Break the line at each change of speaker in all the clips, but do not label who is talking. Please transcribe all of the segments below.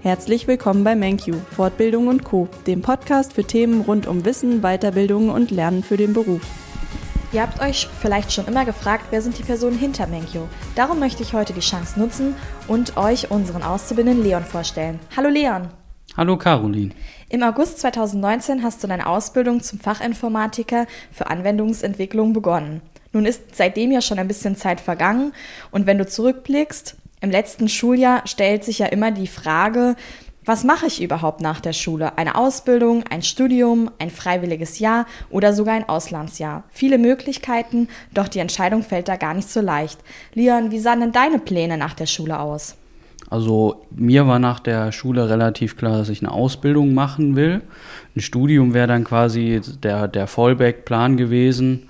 Herzlich willkommen bei MenQ, Fortbildung und Co., dem Podcast für Themen rund um Wissen, Weiterbildung und Lernen für den Beruf.
Ihr habt euch vielleicht schon immer gefragt, wer sind die Personen hinter Menkyo? Darum möchte ich heute die Chance nutzen und euch unseren Auszubildenden Leon vorstellen. Hallo Leon.
Hallo Caroline.
Im August 2019 hast du deine Ausbildung zum Fachinformatiker für Anwendungsentwicklung begonnen. Nun ist seitdem ja schon ein bisschen Zeit vergangen und wenn du zurückblickst, im letzten Schuljahr stellt sich ja immer die Frage, was mache ich überhaupt nach der Schule? Eine Ausbildung, ein Studium, ein freiwilliges Jahr oder sogar ein Auslandsjahr? Viele Möglichkeiten, doch die Entscheidung fällt da gar nicht so leicht. Leon, wie sahen denn deine Pläne nach der Schule aus?
Also mir war nach der Schule relativ klar, dass ich eine Ausbildung machen will. Ein Studium wäre dann quasi der, der Fallback-Plan gewesen.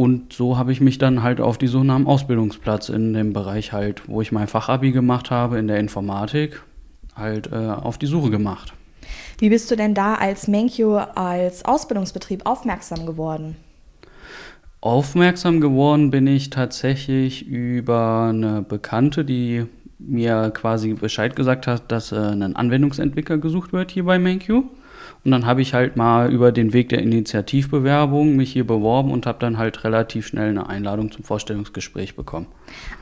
Und so habe ich mich dann halt auf die Suche nach einem Ausbildungsplatz in dem Bereich halt, wo ich mein Fachabi gemacht habe, in der Informatik, halt äh, auf die Suche gemacht.
Wie bist du denn da als Menkyo als Ausbildungsbetrieb aufmerksam geworden?
Aufmerksam geworden bin ich tatsächlich über eine Bekannte, die mir quasi Bescheid gesagt hat, dass äh, ein Anwendungsentwickler gesucht wird hier bei MenQ. Und dann habe ich halt mal über den Weg der Initiativbewerbung mich hier beworben und habe dann halt relativ schnell eine Einladung zum Vorstellungsgespräch bekommen.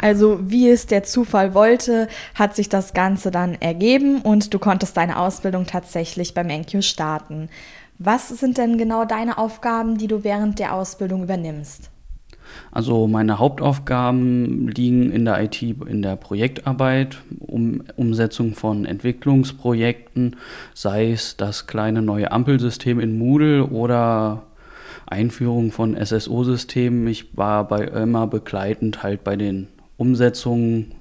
Also wie es der Zufall wollte, hat sich das Ganze dann ergeben und du konntest deine Ausbildung tatsächlich beim MenQ starten. Was sind denn genau deine Aufgaben, die du während der Ausbildung übernimmst?
Also meine Hauptaufgaben liegen in der IT, in der Projektarbeit, um, Umsetzung von Entwicklungsprojekten, sei es das kleine neue Ampelsystem in Moodle oder Einführung von SSO-Systemen. Ich war bei immer begleitend halt bei den Umsetzungen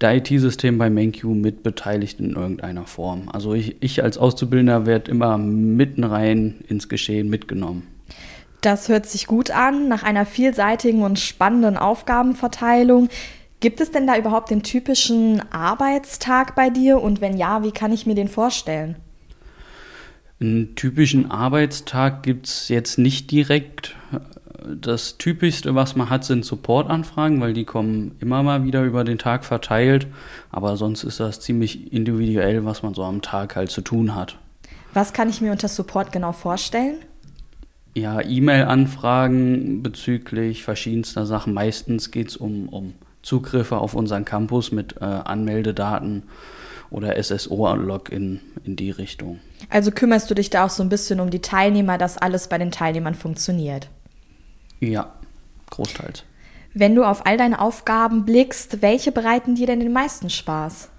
der IT-Systeme bei MenQ mit beteiligt in irgendeiner Form. Also ich, ich als Auszubildender werde immer mitten rein ins Geschehen mitgenommen.
Das hört sich gut an, nach einer vielseitigen und spannenden Aufgabenverteilung. Gibt es denn da überhaupt den typischen Arbeitstag bei dir und wenn ja, wie kann ich mir den vorstellen?
Einen typischen Arbeitstag gibt es jetzt nicht direkt. Das Typischste, was man hat, sind Supportanfragen, weil die kommen immer mal wieder über den Tag verteilt. Aber sonst ist das ziemlich individuell, was man so am Tag halt zu tun hat.
Was kann ich mir unter Support genau vorstellen?
Ja, E-Mail-Anfragen bezüglich verschiedenster Sachen. Meistens geht es um, um Zugriffe auf unseren Campus mit äh, Anmeldedaten oder SSO-Login in die Richtung.
Also kümmerst du dich da auch so ein bisschen um die Teilnehmer, dass alles bei den Teilnehmern funktioniert?
Ja, großteils.
Wenn du auf all deine Aufgaben blickst, welche bereiten dir denn den meisten Spaß?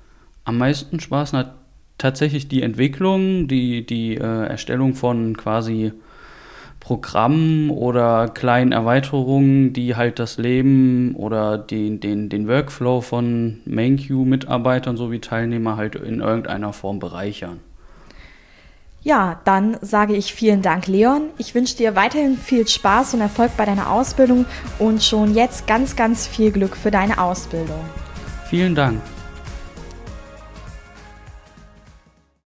Am meisten Spaß hat tatsächlich die Entwicklung, die, die äh, Erstellung von quasi Programmen oder kleinen Erweiterungen, die halt das Leben oder den, den, den Workflow von MainQ-Mitarbeitern sowie Teilnehmer halt in irgendeiner Form bereichern.
Ja, dann sage ich vielen Dank, Leon. Ich wünsche dir weiterhin viel Spaß und Erfolg bei deiner Ausbildung und schon jetzt ganz, ganz viel Glück für deine Ausbildung.
Vielen Dank.